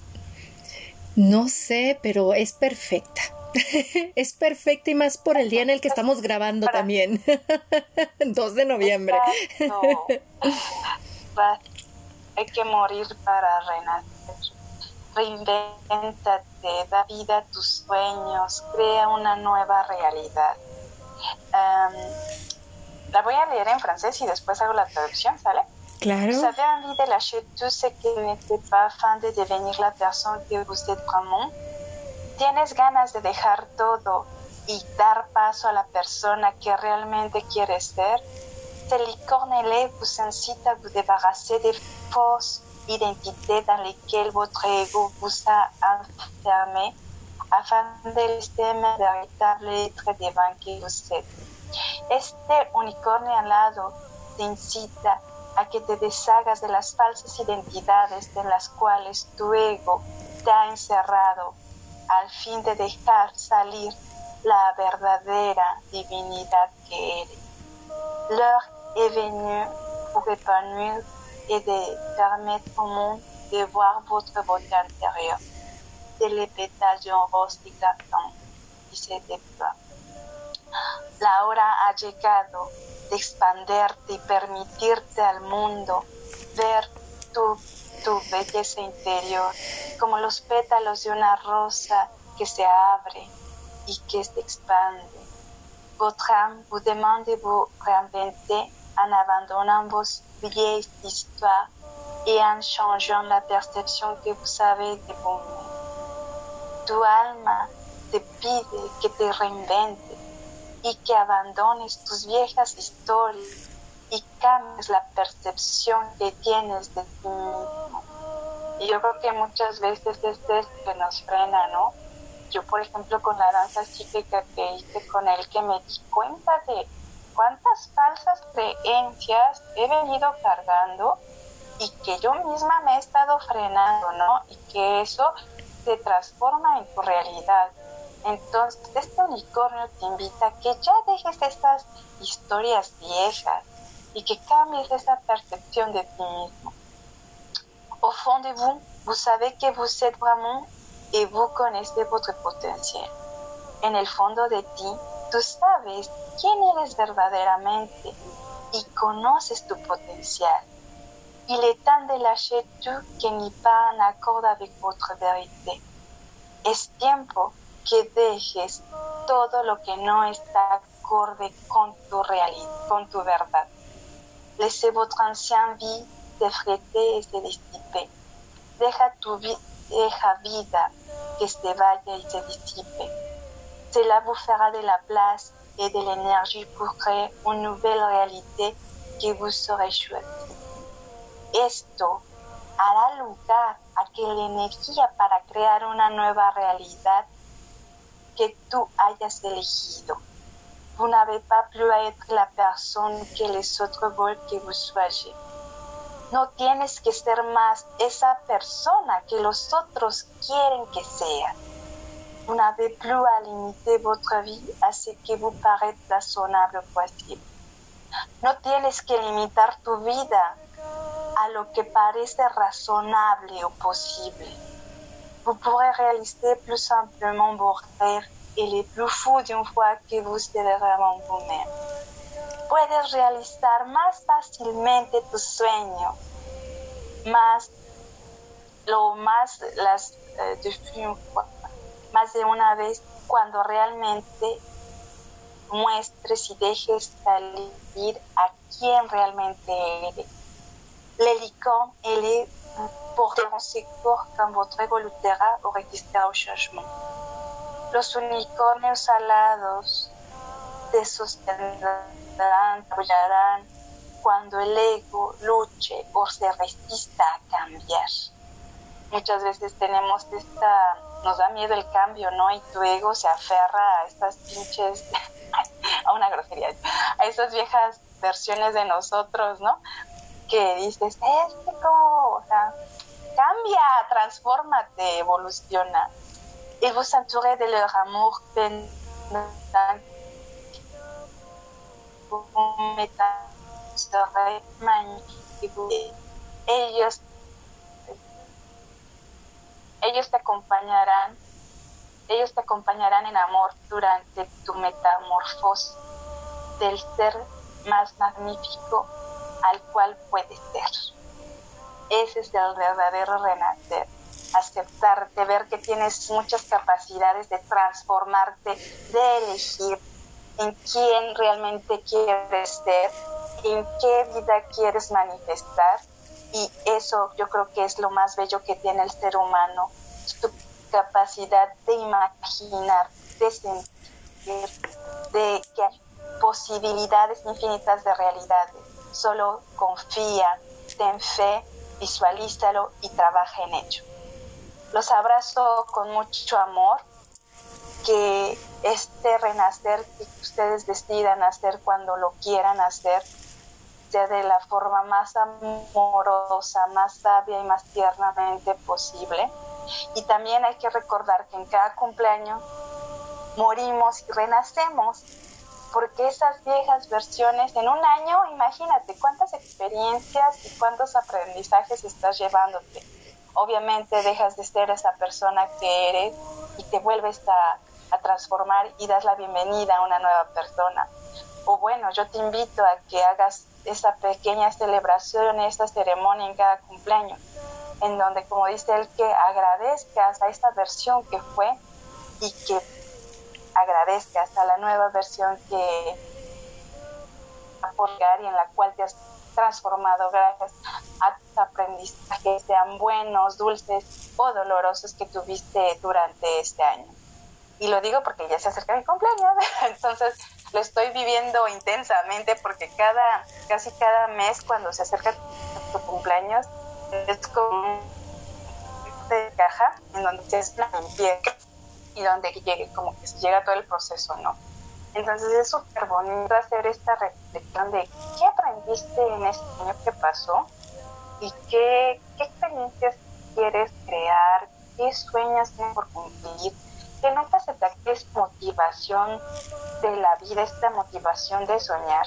No sé, pero es perfecta. es perfecta y más por el día en el que estamos grabando también. 2 de noviembre hay que morir para renacer. Reinventate, da vida a tus sueños, crea una nueva realidad. la voy a leer en francés y después hago la traducción, ¿sale? Claro. Vous avez envie de lâcher tout ce qui n'était pas afin de devenir la personne que vous êtes vraiment? ¿Tienes ganas de dejar todo y dar paso a la persona que realmente quieres ser? Cette licorne vous incite à vous débarrasser des fausses identités dans lesquelles votre ego vous a enfermé afin de rester un véritable être divin que vous êtes. Este unicornio alado te incita a que te deshagas de las falsas identidades de las cuales tu ego te ha encerrado al fin de dejar salir la verdadera divinidad que eres. Est venu pour épanouir et de permettre au monde de voir votre beauté intérieure. C'est les pétales d'un rose de carton qui se déploie. La hora ha llegado de expanderte y permitirte al mundo ver tu, tu belleza interior como los pétalos de una rosa que se abre y que se expande. Votre âme vous demande de vous réinventer en abandonnant vos vieilles histoires et en changeant la percepción que vous avez de vous Tu alma te pide que te reinventes y que abandones tus viejas historias y cambies la percepción que tienes de ti mismo. Y yo creo que muchas veces es esto que nos frena, ¿no? Yo, por ejemplo, con la danza psíquica que hice con él, que me di cuenta de cuántas falsas creencias he venido cargando y que yo misma me he estado frenando, ¿no? Y que eso se transforma en tu realidad. Entonces, este unicornio te invita a que ya dejes estas historias viejas y que cambies esa percepción de ti mismo. Au fond de vous, vous savez que vous êtes vraiment et vous connaissez votre potentiel. En el fondo de ti, tú sabes quién eres verdaderamente y conoces tu potencial. Il est temps de lâcher tout qui n'est pas en accord avec votre. Es tiempo que dejes todo lo que no está acorde con tu realidad, con tu verdad. Laissez votre ancienne vie s'effriter et se dissiper. Deja tu vieja vida que se vaya y se disipe. Cela vous fera de la place et de l'énergie pour créer une nouvelle réalité que vous saurez choisir. Esto hará lugar a que la energía para crear una nueva realidad que tú hayas elegido. Vous n'avez pas plus à être la personne que les autres veulent que vous soyez. No tienes que ser más esa persona que los otros quieren que sea. Vous n'avez plus à limiter votre vie a ce que vous paraît razonable posible. No tienes que limitar tu vida a lo que parece razonable o posible. Vous pourrez réaliser plus simplement vos rêves et les plus fous d'une fois que vous serez vraiment vous-même. Puedes realizar más fácilmente tus sueños, más, lo más, las, eh, de, más de una vez cuando realmente muestres y dejes salir a quien realmente eres les licornes et les porteront secours quand votre ego luterá o resistirá au changement. Los unicornios alados te sostendrán, apoyarán cuando el ego luche o se resista a cambiar. Muchas veces tenemos esta, nos da miedo el cambio, ¿no? Y tu ego se aferra a estas pinches, a una grosería, a esas viejas versiones de nosotros, ¿no? que dices, este como, o sea, cambia, transfórmate, evoluciona. Et vous entourez de leur amour ellos ellos te acompañarán ellos te acompañarán en amor durante tu metamorfosis del ser más magnífico al cual puedes ser. Ese es el verdadero renacer. Aceptarte, ver que tienes muchas capacidades de transformarte, de elegir en quién realmente quieres ser, en qué vida quieres manifestar. Y eso yo creo que es lo más bello que tiene el ser humano, tu capacidad de imaginar, de sentir, de que hay posibilidades infinitas de realidades Solo confía, ten fe, visualízalo y trabaja en ello. Los abrazo con mucho amor, que este renacer que ustedes decidan hacer cuando lo quieran hacer de la forma más amorosa, más sabia y más tiernamente posible. Y también hay que recordar que en cada cumpleaños morimos y renacemos porque esas viejas versiones en un año, imagínate cuántas experiencias y cuántos aprendizajes estás llevándote. Obviamente dejas de ser esa persona que eres y te vuelves a, transformar y das la bienvenida a una nueva persona. O bueno, yo te invito a que hagas esa pequeña celebración, esa ceremonia en cada cumpleaños, en donde, como dice él, que agradezcas a esta versión que fue y que agradezcas a la nueva versión que aportar y en la cual te has transformado gracias a tus aprendizajes, sean buenos, dulces o dolorosos que tuviste durante este año. Y lo digo porque ya se acerca mi cumpleaños, entonces lo estoy viviendo intensamente porque cada, casi cada mes cuando se acerca tu cumpleaños es como de caja en donde se hace y donde que llega todo el proceso, ¿no? Entonces es súper bonito hacer esta reflexión de qué aprendiste en este año que pasó y qué, qué experiencias quieres crear, qué tienes por cumplir, que nunca se te acabe motivación de la vida, esta motivación de soñar.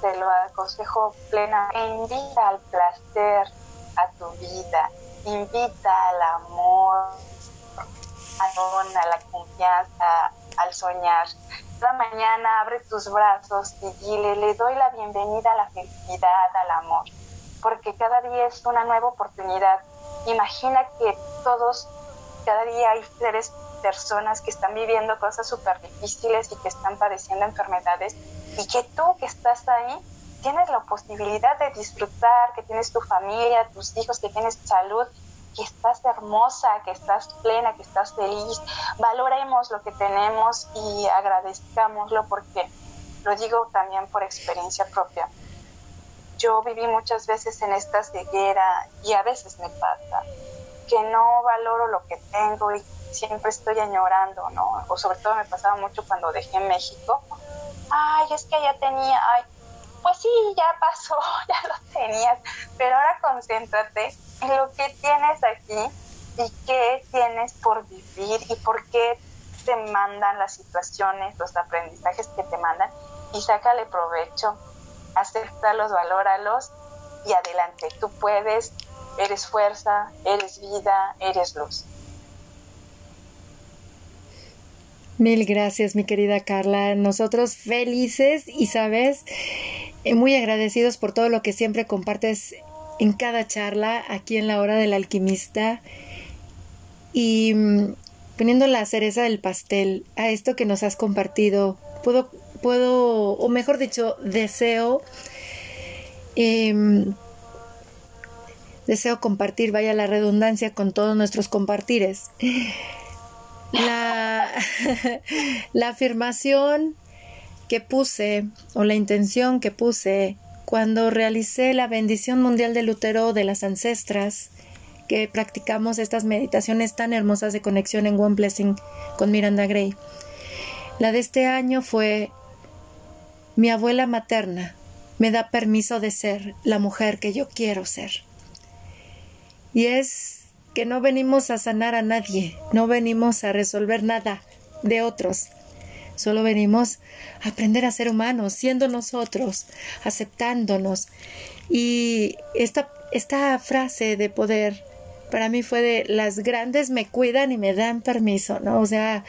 Te lo aconsejo plena. E invita al placer a tu vida, invita al amor, a la confianza, al soñar. Cada mañana abre tus brazos y dile, le doy la bienvenida a la felicidad, al amor, porque cada día es una nueva oportunidad. Imagina que todos, cada día hay seres, personas que están viviendo cosas súper difíciles y que están padeciendo enfermedades y que tú que estás ahí tienes la posibilidad de disfrutar, que tienes tu familia, tus hijos, que tienes salud que estás hermosa, que estás plena, que estás feliz. Valoremos lo que tenemos y agradezcámoslo porque lo digo también por experiencia propia. Yo viví muchas veces en esta ceguera y a veces me pasa que no valoro lo que tengo y siempre estoy añorando, ¿no? O sobre todo me pasaba mucho cuando dejé México. Ay, es que ya tenía, ay, pues sí, ya pasó, ya lo tenías, pero ahora concéntrate en lo que tienes aquí y qué tienes por vivir y por qué te mandan las situaciones, los aprendizajes que te mandan y sácale provecho, acéptalos, valóralos y adelante. Tú puedes, eres fuerza, eres vida, eres luz. Mil gracias, mi querida Carla. Nosotros felices y, sabes, eh, muy agradecidos por todo lo que siempre compartes en cada charla aquí en la hora del alquimista y mm, poniendo la cereza del pastel a esto que nos has compartido. Puedo, puedo, o mejor dicho, deseo, em, deseo compartir, vaya la redundancia, con todos nuestros compartires. La, la afirmación que puse o la intención que puse cuando realicé la bendición mundial del útero de las ancestras, que practicamos estas meditaciones tan hermosas de conexión en One Blessing con Miranda Gray. La de este año fue mi abuela materna me da permiso de ser la mujer que yo quiero ser. Y es que no venimos a sanar a nadie, no venimos a resolver nada de otros, Solo venimos a aprender a ser humanos, siendo nosotros, aceptándonos. Y esta, esta frase de poder para mí fue de las grandes me cuidan y me dan permiso, ¿no? O sea,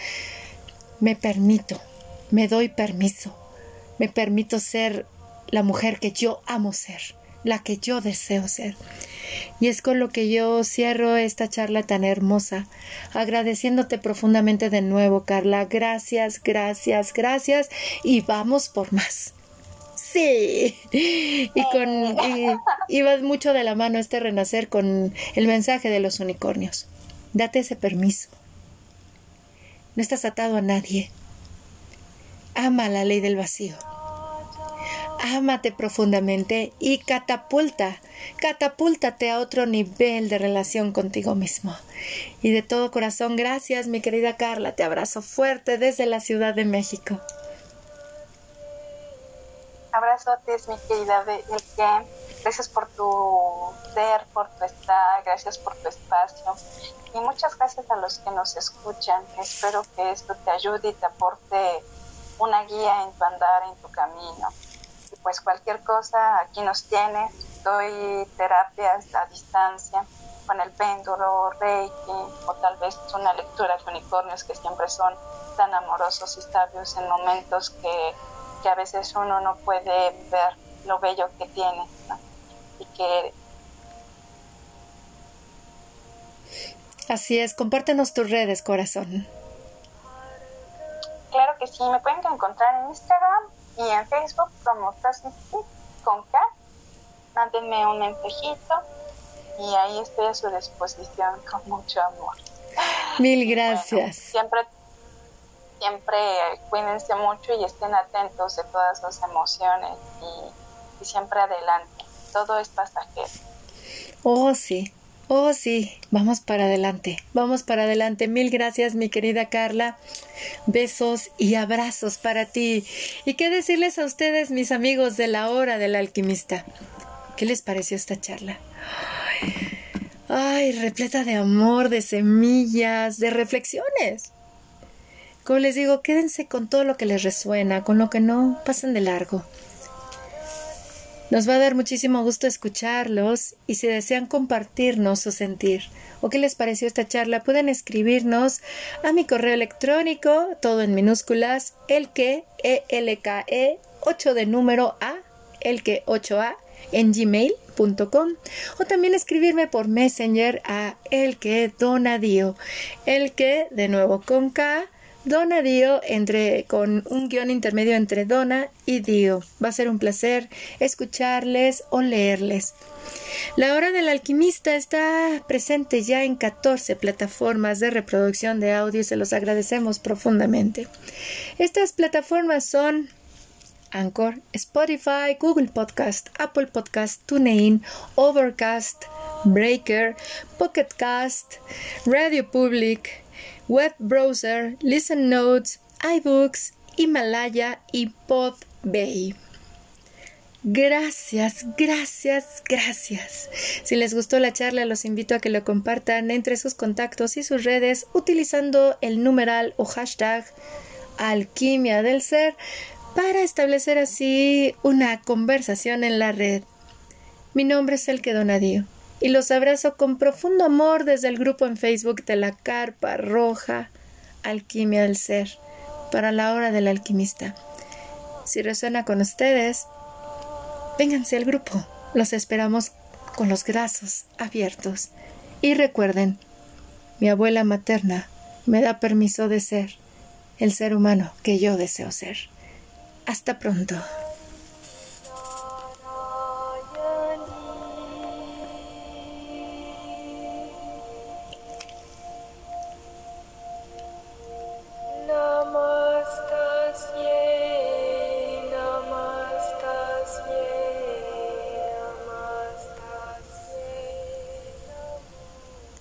me permito, me doy permiso, me permito ser la mujer que yo amo ser, la que yo deseo ser. Y es con lo que yo cierro esta charla tan hermosa, agradeciéndote profundamente de nuevo, Carla. Gracias, gracias, gracias. Y vamos por más. Sí. Y con y, va mucho de la mano este renacer con el mensaje de los unicornios. Date ese permiso. No estás atado a nadie. Ama la ley del vacío ámate profundamente y catapulta, catapúltate a otro nivel de relación contigo mismo. Y de todo corazón, gracias, mi querida Carla, te abrazo fuerte desde la Ciudad de México. Abrazotes, mi querida Elke. Gracias por tu ser, por tu estar, gracias por tu espacio. Y muchas gracias a los que nos escuchan. Espero que esto te ayude y te aporte una guía en tu andar, en tu camino pues cualquier cosa aquí nos tiene. Doy terapias a distancia con el péndulo, reiki o tal vez una lectura de unicornios que siempre son tan amorosos y sabios en momentos que, a veces uno no puede ver lo bello que tiene y que Así es, compártenos tus redes, corazón. Claro que sí, me pueden encontrar en Instagram y en Facebook como con K. Mándenme un mensajito y ahí estoy a su disposición con mucho amor. Mil gracias. siempre, siempre cuídense mucho y estén atentos de todas sus emociones y, y siempre adelante. Todo es pasajero. Oh, sí. Oh, sí, vamos para adelante, vamos para adelante. Mil gracias, mi querida Carla. Besos y abrazos para ti. ¿Y qué decirles a ustedes, mis amigos de la hora del alquimista? ¿Qué les pareció esta charla? Ay, repleta de amor, de semillas, de reflexiones. Como les digo, quédense con todo lo que les resuena, con lo que no, pasen de largo. Nos va a dar muchísimo gusto escucharlos y si desean compartirnos su sentir o qué les pareció esta charla, pueden escribirnos a mi correo electrónico, todo en minúsculas, el que, e l k e 8 de número a, el que 8a, en gmail.com o también escribirme por Messenger a el que donadío, el que de nuevo con K Dona Dio entre, con un guion intermedio entre Dona y Dio. Va a ser un placer escucharles o leerles. La hora del alquimista está presente ya en 14 plataformas de reproducción de audio y se los agradecemos profundamente. Estas plataformas son Anchor, Spotify, Google Podcast, Apple Podcast, TuneIn, Overcast, Breaker, Pocket Cast, Radio Public, web browser, listen notes, iBooks, Himalaya y Podbay. Gracias, gracias, gracias. Si les gustó la charla, los invito a que lo compartan entre sus contactos y sus redes utilizando el numeral o hashtag alquimia del ser para establecer así una conversación en la red. Mi nombre es El que Donadío y los abrazo con profundo amor desde el grupo en Facebook de la Carpa Roja Alquimia del Ser para la hora del alquimista. Si resuena con ustedes, vénganse al grupo. Los esperamos con los brazos abiertos. Y recuerden, mi abuela materna me da permiso de ser el ser humano que yo deseo ser. Hasta pronto.